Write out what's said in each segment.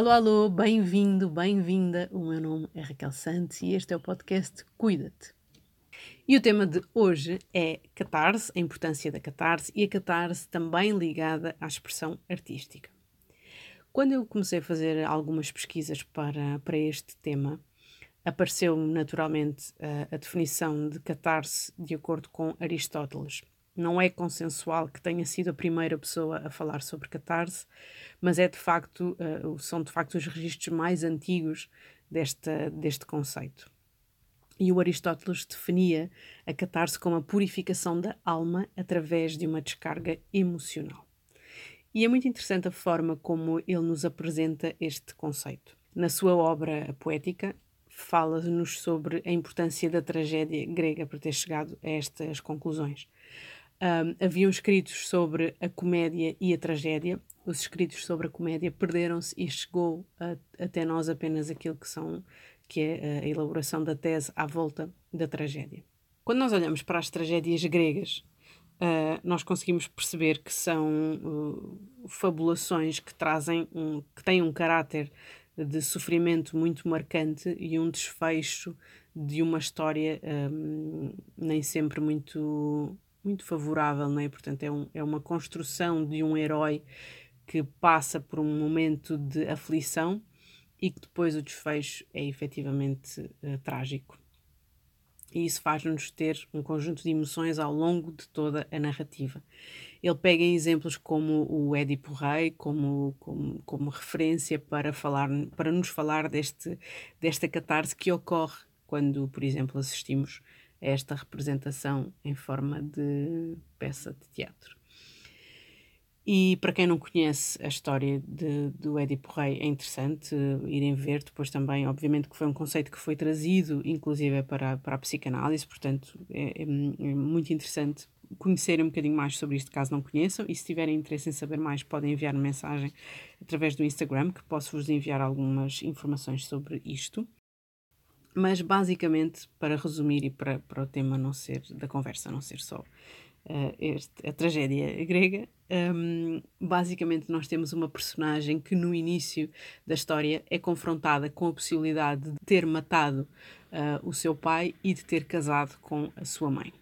Alô, alô, bem-vindo, bem-vinda. O meu nome é Raquel Santos e este é o podcast Cuida-te. E o tema de hoje é catarse, a importância da catarse e a catarse também ligada à expressão artística. Quando eu comecei a fazer algumas pesquisas para, para este tema, apareceu naturalmente a, a definição de catarse de acordo com Aristóteles. Não é consensual que tenha sido a primeira pessoa a falar sobre catarse, mas é de facto, uh, são de facto os registros mais antigos desta, deste conceito. E o Aristóteles definia a catarse como a purificação da alma através de uma descarga emocional. E é muito interessante a forma como ele nos apresenta este conceito. Na sua obra poética, fala-nos sobre a importância da tragédia grega para ter chegado a estas conclusões. Um, haviam escritos sobre a comédia e a tragédia. Os escritos sobre a comédia perderam-se e chegou a, até nós apenas aquilo que são que é a elaboração da tese à volta da tragédia. Quando nós olhamos para as tragédias gregas, uh, nós conseguimos perceber que são uh, fabulações que trazem um, que têm um caráter de sofrimento muito marcante e um desfecho de uma história um, nem sempre muito muito favorável, não é? Portanto, é, um, é uma construção de um herói que passa por um momento de aflição e que depois o desfecho é efetivamente uh, trágico. E isso faz-nos ter um conjunto de emoções ao longo de toda a narrativa. Ele pega em exemplos como o Édipo Rei, como, como, como referência para, falar, para nos falar deste, desta catarse que ocorre quando, por exemplo, assistimos esta representação em forma de peça de teatro. E para quem não conhece a história de, do Édipo Rei, é interessante uh, irem ver. Depois também, obviamente, que foi um conceito que foi trazido, inclusive, para, para a psicanálise, portanto, é, é, é, muito interessante conhecerem um bocadinho mais sobre isto, caso não conheçam. E se tiverem interesse em saber mais, podem enviar -me mensagem através do Instagram, que posso vos enviar algumas informações sobre isto. Mas basicamente, para resumir e para, para o tema não ser da conversa não ser só uh, este, a tragédia grega, um, basicamente nós temos uma personagem que no início da história é confrontada com a possibilidade de ter matado uh, o seu pai e de ter casado com a sua mãe.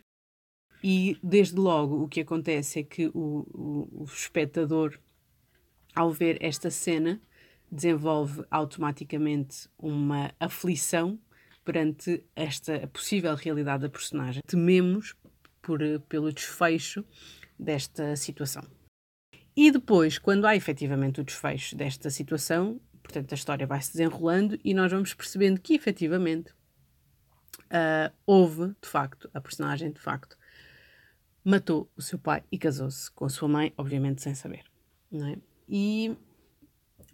E desde logo o que acontece é que o, o, o espectador, ao ver esta cena, desenvolve automaticamente uma aflição perante esta possível realidade da personagem. Tememos por, pelo desfecho desta situação. E depois, quando há efetivamente o desfecho desta situação, portanto a história vai se desenrolando e nós vamos percebendo que efetivamente uh, houve, de facto, a personagem de facto matou o seu pai e casou-se com a sua mãe, obviamente sem saber. Não é? E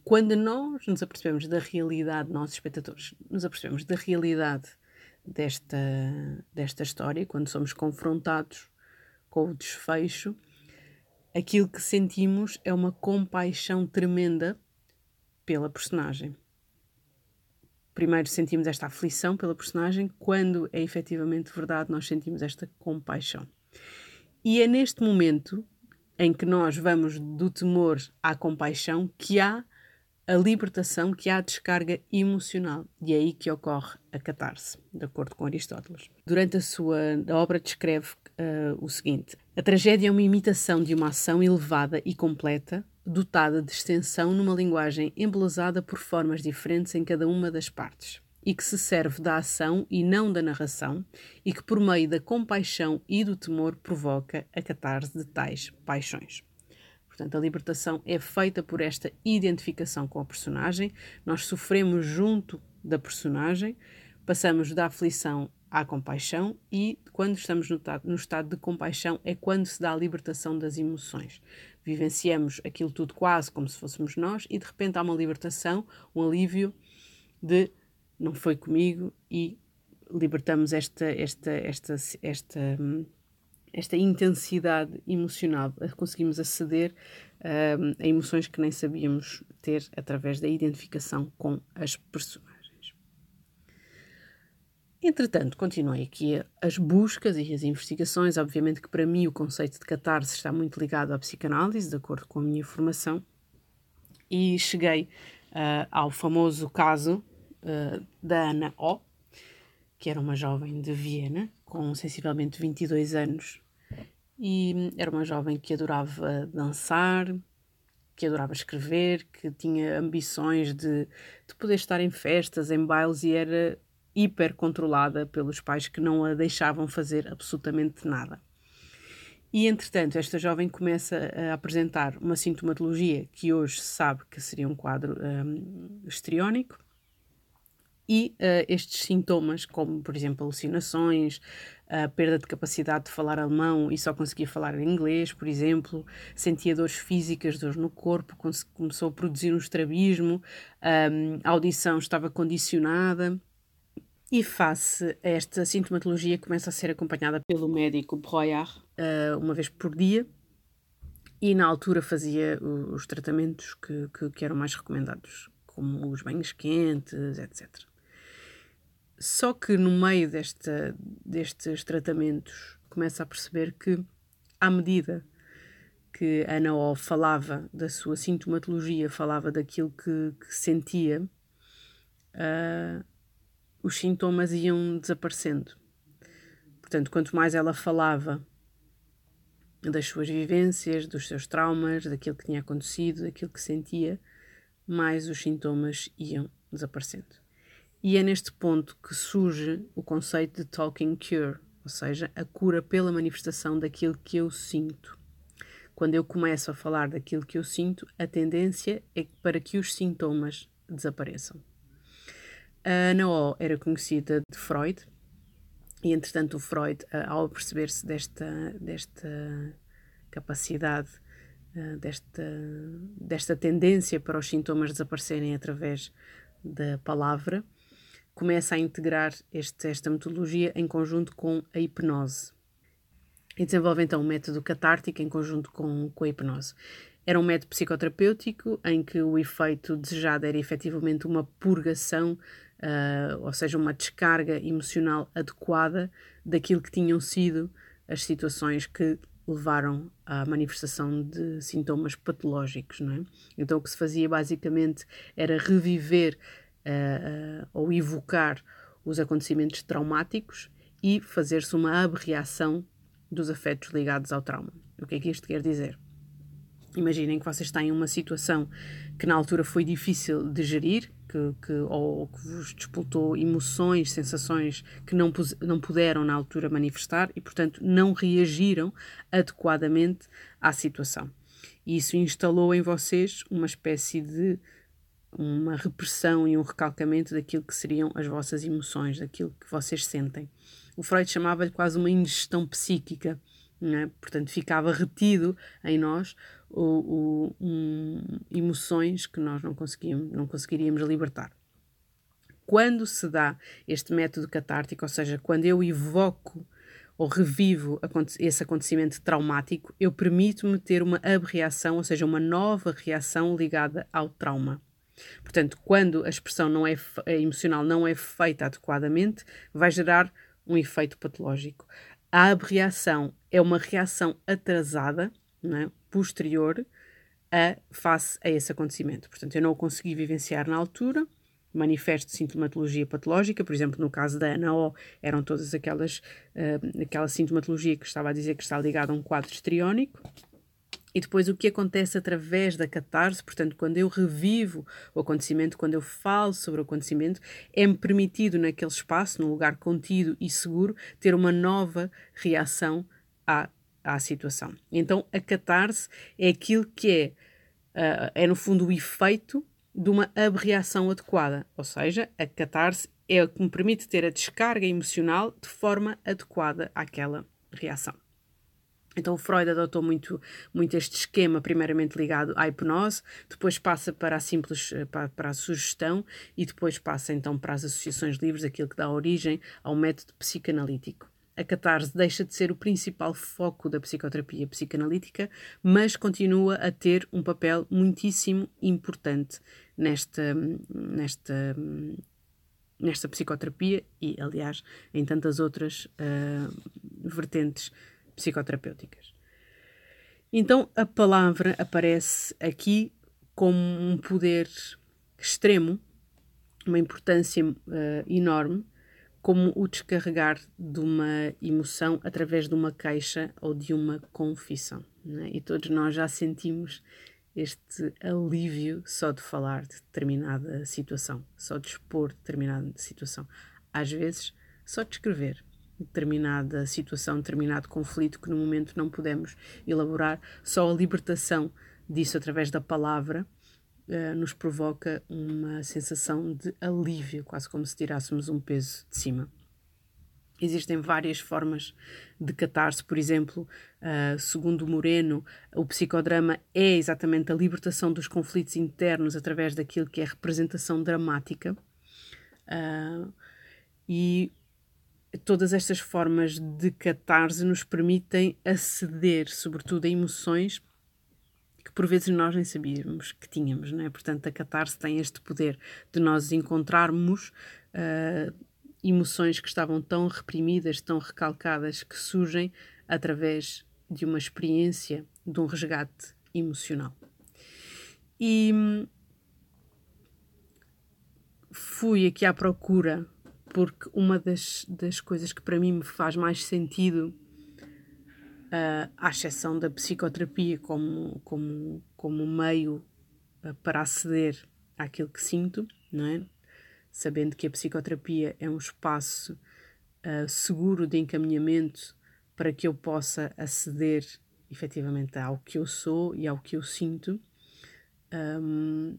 quando nós nos apercebemos da realidade, nós espectadores, nos apercebemos da realidade desta, desta história, quando somos confrontados com o desfecho, aquilo que sentimos é uma compaixão tremenda pela personagem. Primeiro sentimos esta aflição pela personagem, quando é efetivamente verdade, nós sentimos esta compaixão. E é neste momento em que nós vamos do temor à compaixão que há a libertação que há a descarga emocional. E é aí que ocorre a catarse, de acordo com Aristóteles. Durante a sua a obra descreve uh, o seguinte: a tragédia é uma imitação de uma ação elevada e completa, dotada de extensão numa linguagem embelezada por formas diferentes em cada uma das partes, e que se serve da ação e não da narração, e que por meio da compaixão e do temor provoca a catarse de tais paixões. Portanto, a libertação é feita por esta identificação com a personagem, nós sofremos junto da personagem, passamos da aflição à compaixão e quando estamos no, no, estado de compaixão é quando se dá a libertação das emoções. Vivenciamos aquilo tudo quase como se fôssemos nós e de repente há uma libertação, um alívio de não foi comigo e libertamos esta, esta, esta, esta, hum, esta intensidade emocional, conseguimos aceder uh, a emoções que nem sabíamos ter através da identificação com as personagens. Entretanto, continuei aqui as buscas e as investigações. Obviamente que para mim o conceito de catarse está muito ligado à psicanálise, de acordo com a minha formação, e cheguei uh, ao famoso caso uh, da Ana O, que era uma jovem de Viena, com sensivelmente 22 anos, e era uma jovem que adorava dançar, que adorava escrever, que tinha ambições de, de poder estar em festas, em bailes e era hiper controlada pelos pais que não a deixavam fazer absolutamente nada. E entretanto, esta jovem começa a apresentar uma sintomatologia que hoje se sabe que seria um quadro um, histriónico, e uh, estes sintomas, como por exemplo alucinações, a perda de capacidade de falar alemão e só conseguia falar inglês, por exemplo, sentia dores físicas, dores no corpo, começou a produzir um estrabismo, a audição estava condicionada. E face a esta sintomatologia, começa a ser acompanhada pelo médico Breuer uh, uma vez por dia, e na altura fazia os tratamentos que, que, que eram mais recomendados, como os banhos quentes, etc. Só que no meio desta, destes tratamentos começa a perceber que, à medida que Ana O falava da sua sintomatologia, falava daquilo que, que sentia, uh, os sintomas iam desaparecendo. Portanto, quanto mais ela falava das suas vivências, dos seus traumas, daquilo que tinha acontecido, daquilo que sentia, mais os sintomas iam desaparecendo. E é neste ponto que surge o conceito de talking cure, ou seja, a cura pela manifestação daquilo que eu sinto. Quando eu começo a falar daquilo que eu sinto, a tendência é para que os sintomas desapareçam. A Ana O era conhecida de Freud, e entretanto o Freud, ao perceber-se desta, desta capacidade, desta, desta tendência para os sintomas desaparecerem através da palavra, começa a integrar este, esta metodologia em conjunto com a hipnose. E desenvolve então um método catártico em conjunto com, com a hipnose. Era um método psicoterapêutico em que o efeito desejado era efetivamente uma purgação, uh, ou seja, uma descarga emocional adequada daquilo que tinham sido as situações que levaram à manifestação de sintomas patológicos. Não é? Então, o que se fazia basicamente era reviver uh, ou evocar os acontecimentos traumáticos e fazer-se uma abreação dos afetos ligados ao trauma. O que é que isto quer dizer? Imaginem que vocês têm uma situação que na altura foi difícil de gerir, que, que, ou que vos disputou emoções, sensações que não, não puderam na altura manifestar e, portanto, não reagiram adequadamente à situação. E isso instalou em vocês uma espécie de uma repressão e um recalcamento daquilo que seriam as vossas emoções, daquilo que vocês sentem. O Freud chamava-lhe quase uma indigestão psíquica, é? portanto, ficava retido em nós o, o, um, emoções que nós não, conseguíamos, não conseguiríamos libertar. Quando se dá este método catártico, ou seja, quando eu evoco ou revivo esse acontecimento traumático, eu permito-me ter uma abreação, ou seja, uma nova reação ligada ao trauma. Portanto, quando a expressão não é, emocional não é feita adequadamente, vai gerar um efeito patológico. A abreação é uma reação atrasada, é? posterior, a, face a esse acontecimento. Portanto, eu não o consegui vivenciar na altura, manifesto sintomatologia patológica, por exemplo, no caso da Ana O, eram todas aquelas, uh, aquela sintomatologia que estava a dizer que está ligada a um quadro histriónico, e depois o que acontece através da catarse, portanto, quando eu revivo o acontecimento, quando eu falo sobre o acontecimento, é-me permitido naquele espaço, num lugar contido e seguro, ter uma nova reação à, à situação. Então, a catarse é aquilo que é, uh, é no fundo o efeito de uma abreação adequada, ou seja, a catarse é o que me permite ter a descarga emocional de forma adequada àquela reação. Então, Freud adotou muito, muito este esquema, primeiramente ligado à hipnose, depois passa para a simples eh, para, para, a sugestão e depois passa então para as associações livres, aquilo que dá origem ao método psicanalítico. A catarse deixa de ser o principal foco da psicoterapia psicanalítica, mas continua a ter um papel muitíssimo importante nesta, nesta, nesta psicoterapia e, aliás, em tantas outras uh, vertentes psicoterapêuticas. Então a palavra aparece aqui como um poder extremo, uma importância uh, enorme, como o descarregar de uma emoção através de uma queixa ou de uma confissão. É? E todos nós já sentimos este alívio só de falar de determinada situação, só de expor determinada situação. Às vezes, só de escrever determinada situação, determinado conflito que no momento não podemos elaborar, só a libertação disso através da palavra uh, nos provoca uma sensação de alívio, quase como se tirássemos um peso de cima. Existem várias formas de catarse, por exemplo, uh, segundo Moreno, o psicodrama é exatamente a libertação dos conflitos internos através daquilo que é representação dramática. Uh, e todas estas formas de catarse nos permitem aceder, sobretudo, a emoções que por vezes nós nem sabíamos que tínhamos, não é? Portanto, a catarse tem este poder de nós encontrarmos uh, emoções que estavam tão reprimidas, tão recalcadas, que surgem através de uma experiência, de um resgate emocional. E hum, fui aqui à procura porque uma das, das coisas que para mim me faz mais sentido, uh, à exceção da psicoterapia como, como, como meio uh, para aceder àquilo que sinto, não é? Sabendo que a psicoterapia é um espaço uh, seguro de encaminhamento para que eu possa aceder efetivamente ao que eu sou e ao que eu sinto. Um,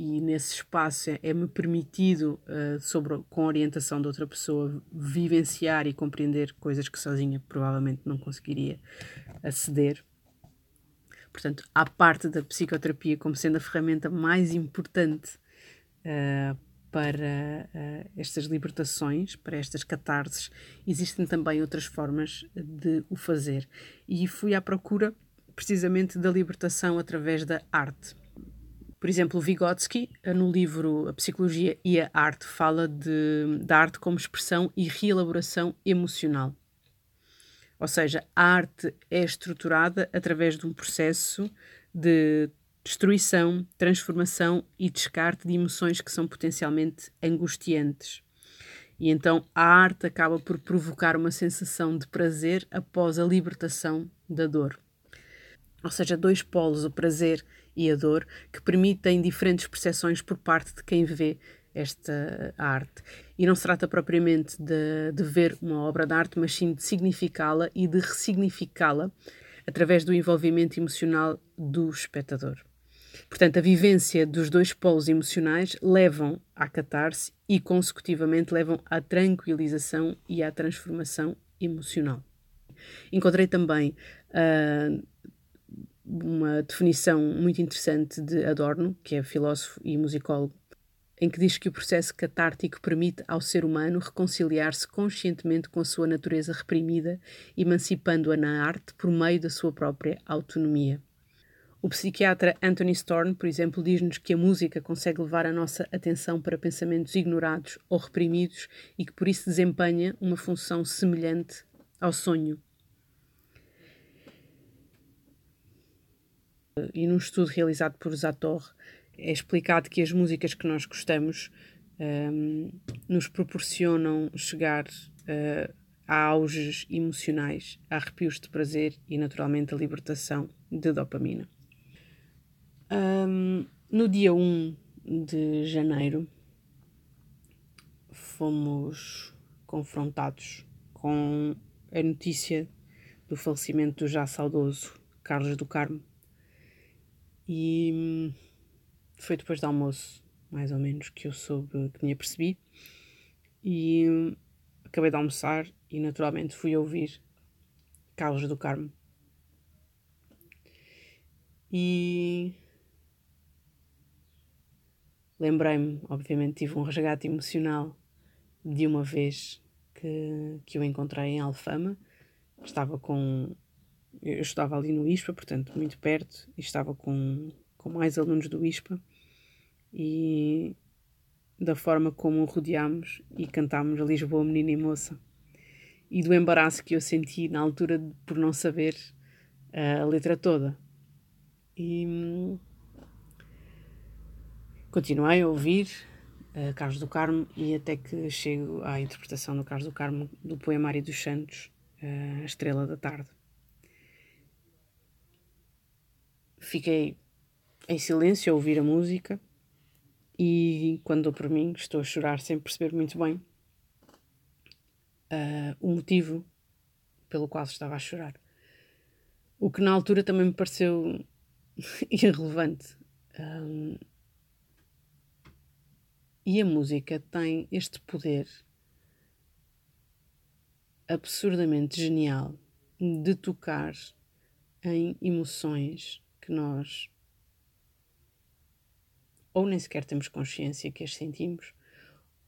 e nesse espaço é-me permitido, uh, sobre, com orientação de outra pessoa, vivenciar e compreender coisas que sozinha provavelmente não conseguiria aceder. Portanto, à parte da psicoterapia como sendo a ferramenta mais importante uh, para uh, estas libertações, para estas catarses, existem também outras formas de o fazer. E fui à procura precisamente da libertação através da arte. Por exemplo, Vygotsky, eh, no livro A Psicologia e a Arte, fala de, da arte como expressão e reelaboração emocional. Ou seja, a arte é estruturada através de um processo de destruição, transformação e descarte de emoções que são potencialmente angustiantes. E então a arte acaba por provocar uma sensação de prazer após a libertação da dor. Ou seja, dois polos, o prazer e a dor, que permitem diferentes percepções por parte de quem vê esta arte. E não se trata propriamente de, de ver uma obra de arte, mas sim de significá-la e de ressignificá-la através do envolvimento emocional do espectador. Portanto, a vivência dos dois polos emocionais levam à catarse e, consecutivamente, levam à tranquilização e à transformação emocional. Encontrei também uh, uma definição muito interessante de Adorno, que é filósofo e musicólogo, em que diz que o processo catártico permite ao ser humano reconciliar-se conscientemente com a sua natureza reprimida, emancipando-a na arte por meio da sua própria autonomia. O psiquiatra Anthony Storm, por exemplo, diz-nos que a música consegue levar a nossa atenção para pensamentos ignorados ou reprimidos e que por isso desempenha uma função semelhante ao sonho. E num estudo realizado por Zator é explicado que as músicas que nós gostamos um, nos proporcionam chegar uh, a auges emocionais, a arrepios de prazer e, naturalmente, a libertação de dopamina. Um, no dia 1 de janeiro, fomos confrontados com a notícia do falecimento do já saudoso Carlos do Carmo, e hum, foi depois do almoço, mais ou menos, que eu soube, que me apercebi. E hum, acabei de almoçar e naturalmente fui ouvir Carlos do Carmo. E lembrei-me, obviamente, tive um resgate emocional de uma vez que, que eu encontrei em Alfama. Estava com eu estava ali no ISPA, portanto, muito perto, e estava com, com mais alunos do ISPA, e da forma como rodeámos e cantámos Lisboa, Menina e Moça, e do embaraço que eu senti na altura por não saber a letra toda. E, continuei a ouvir uh, Carlos do Carmo e até que chego à interpretação do Carlos do Carmo do Poemário dos Santos, uh, A Estrela da Tarde. Fiquei em silêncio a ouvir a música e quando dou por mim estou a chorar sem perceber muito bem uh, o motivo pelo qual estava a chorar. O que na altura também me pareceu irrelevante. Um, e a música tem este poder absurdamente genial de tocar em emoções nós ou nem sequer temos consciência que as sentimos,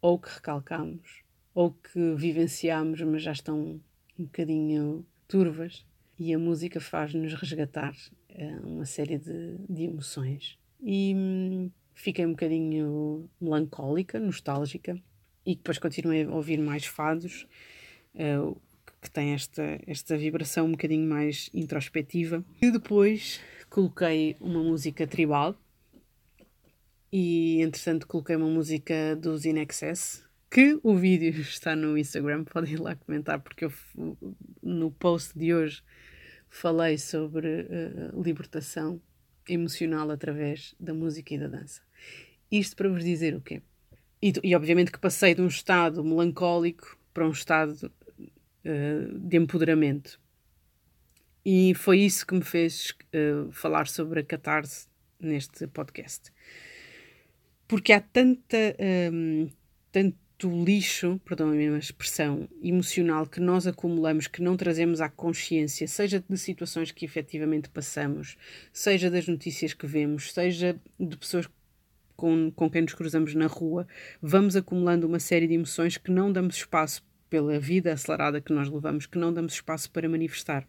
ou que recalcamos, ou que vivenciamos, mas já estão um bocadinho turvas. E a música faz-nos resgatar uh, uma série de, de emoções. E hum, fiquei um bocadinho melancólica, nostálgica, e depois continuei a ouvir mais fados, uh, que têm esta, esta vibração um bocadinho mais introspectiva. E depois coloquei uma música tribal, e entretanto coloquei uma música dos In Excess, que o vídeo está no Instagram, podem ir lá comentar, porque eu no post de hoje falei sobre uh, libertação emocional através da música e da dança. Isto para vos dizer o quê? E, e obviamente que passei de um estado melancólico para um estado uh, de empoderamento. E foi isso que me fez uh, falar sobre a catarse neste podcast. Porque há tanta, um, tanto lixo, perdão a minha expressão, emocional que nós acumulamos, que não trazemos à consciência, seja de situações que efetivamente passamos, seja das notícias que vemos, seja de pessoas com, com quem nos cruzamos na rua, vamos acumulando uma série de emoções que não damos espaço pela vida acelerada que nós levamos, que não damos espaço para manifestar.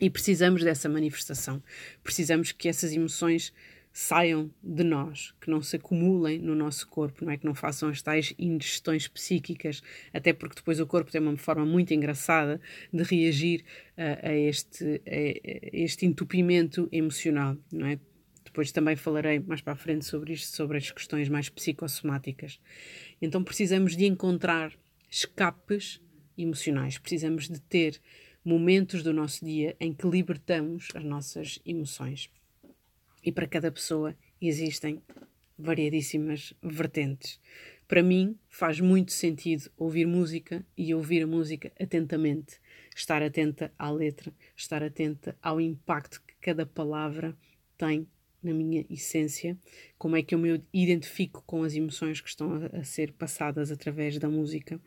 E precisamos dessa manifestação. Precisamos que essas emoções saiam de nós, que não se acumulem no nosso corpo, não é que não façam as tais indigestões psíquicas, até porque depois o corpo tem uma forma muito engraçada de reagir uh, a, este, a, este entupimento emocional, não é? Depois também falarei mais para a frente sobre isto, sobre as questões mais psicossomáticas. Então precisamos de encontrar escapes emocionais, precisamos de ter momentos do nosso dia em que libertamos as nossas emoções e para cada pessoa existem variadíssimas vertentes. Para mim, faz muito sentido ouvir música e ouvir a música atentamente, estar atenta à letra, estar atenta ao impacto que cada palavra tem na minha essência, como é que eu me identifico com as emoções que estão a, a ser passadas através da música.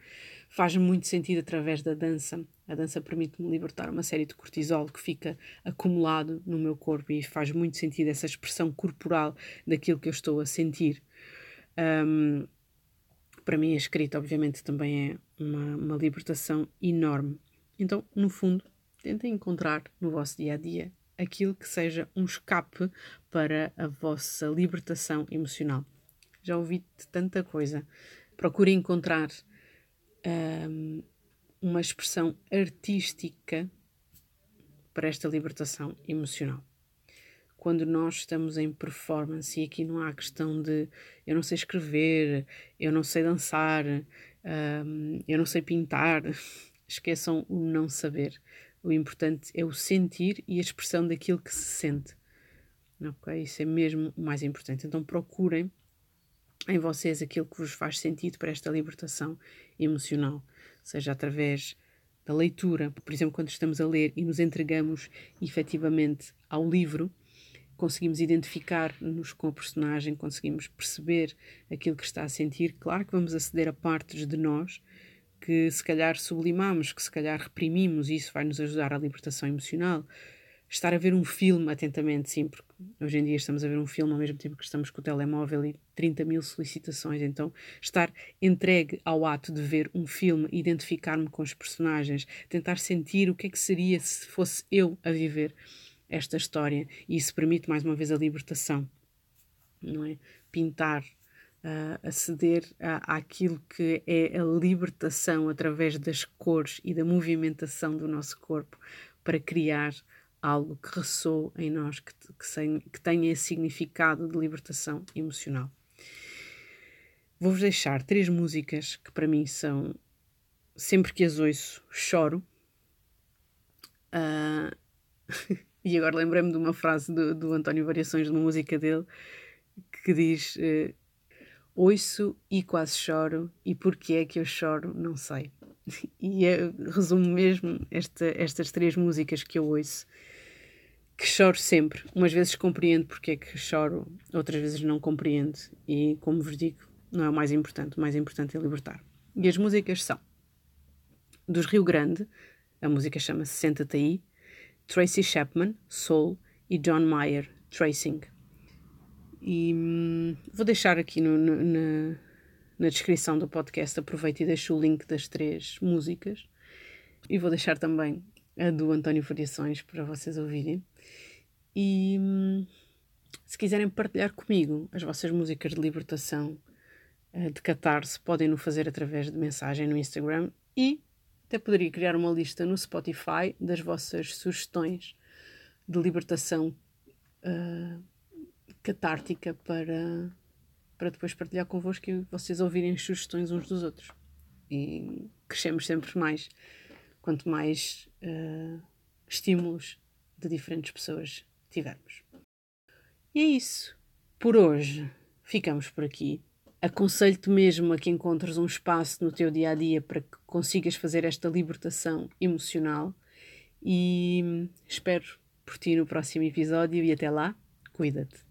Faz muito sentido através da dança. A dança permite-me libertar uma série de cortisol que fica acumulado no meu corpo e faz muito sentido essa expressão corporal daquilo que eu estou a sentir. Um, para mim, a escrita, obviamente, também é uma, uma libertação enorme. Então, no fundo, tentem encontrar no vosso dia a dia aquilo que seja um escape para a vossa libertação emocional. Já ouvi tanta coisa. Procure encontrar um, uma expressão artística para esta libertação emocional. Quando nós estamos em performance, e aqui não há questão de eu não sei escrever, eu não sei dançar, um, eu não sei pintar, esqueçam o não saber. O importante é o sentir e a expressão daquilo que se sente. Ok? Isso é mesmo o mais importante. Então procurem em vocês aquilo que vos faz sentido para esta libertação emocional, seja através da leitura, por exemplo, quando estamos a ler e nos entregamos efetivamente ao livro, conseguimos identificar-nos com o personagem, conseguimos perceber aquilo que está a sentir. Claro que vamos aceder a partes de nós que se calhar sublimamos, que se calhar reprimimos, e isso vai nos ajudar à libertação emocional. Estar a ver um filme atentamente, sim, porque hoje em dia estamos a ver um filme ao mesmo tempo que estamos com o telemóvel e 30 mil solicitações. Então, estar entregue ao ato de ver um filme, identificar-me com os personagens, tentar sentir o que é que seria se fosse eu a viver esta história. E isso permite, mais uma vez, a libertação, não é? Pintar, uh, aceder à, àquilo que é a libertação através das cores e da movimentação do nosso corpo para criar algo que ressoe em nós, que, que, sem, que tenha esse significado de libertação emocional. vou-vos deixar três músicas que para mim são. Sempre que as ouço, choro. Uh, e agora lembrei-me de uma frase do, do António Variações, de uma música dele, que diz: uh, Ouço e quase choro, e porque é que eu choro, não sei. E é, resumo mesmo esta, estas três músicas que eu ouço, que choro sempre. Umas vezes compreendo porque é que choro, outras vezes não compreendo. E como vos digo, não é o mais importante, o mais importante é libertar. E as músicas são dos Rio Grande, a música chama-se Senta-te aí, Tracy Chapman, Soul, e John Mayer, Tracing. E hum, vou deixar aqui no, no, na, na descrição do podcast, aproveito e deixo o link das três músicas. E vou deixar também a do António Variações para vocês ouvirem. E hum, se quiserem partilhar comigo as vossas músicas de libertação, eh, de catarse, podem no fazer através de mensagem no Instagram e até poderia criar uma lista no Spotify das vossas sugestões de libertação uh, catártica para, para depois partilhar convosco e vocês ouvirem as sugestões uns dos outros. E crescemos sempre mais quanto mais uh, estímulos de diferentes pessoas tivermos. E é isso. Por hoje ficamos por aqui. Aconselho-te mesmo a que encontres um espaço no teu dia a dia para que consigas fazer esta libertação emocional e espero por ti no próximo episódio e até lá, cuida-te.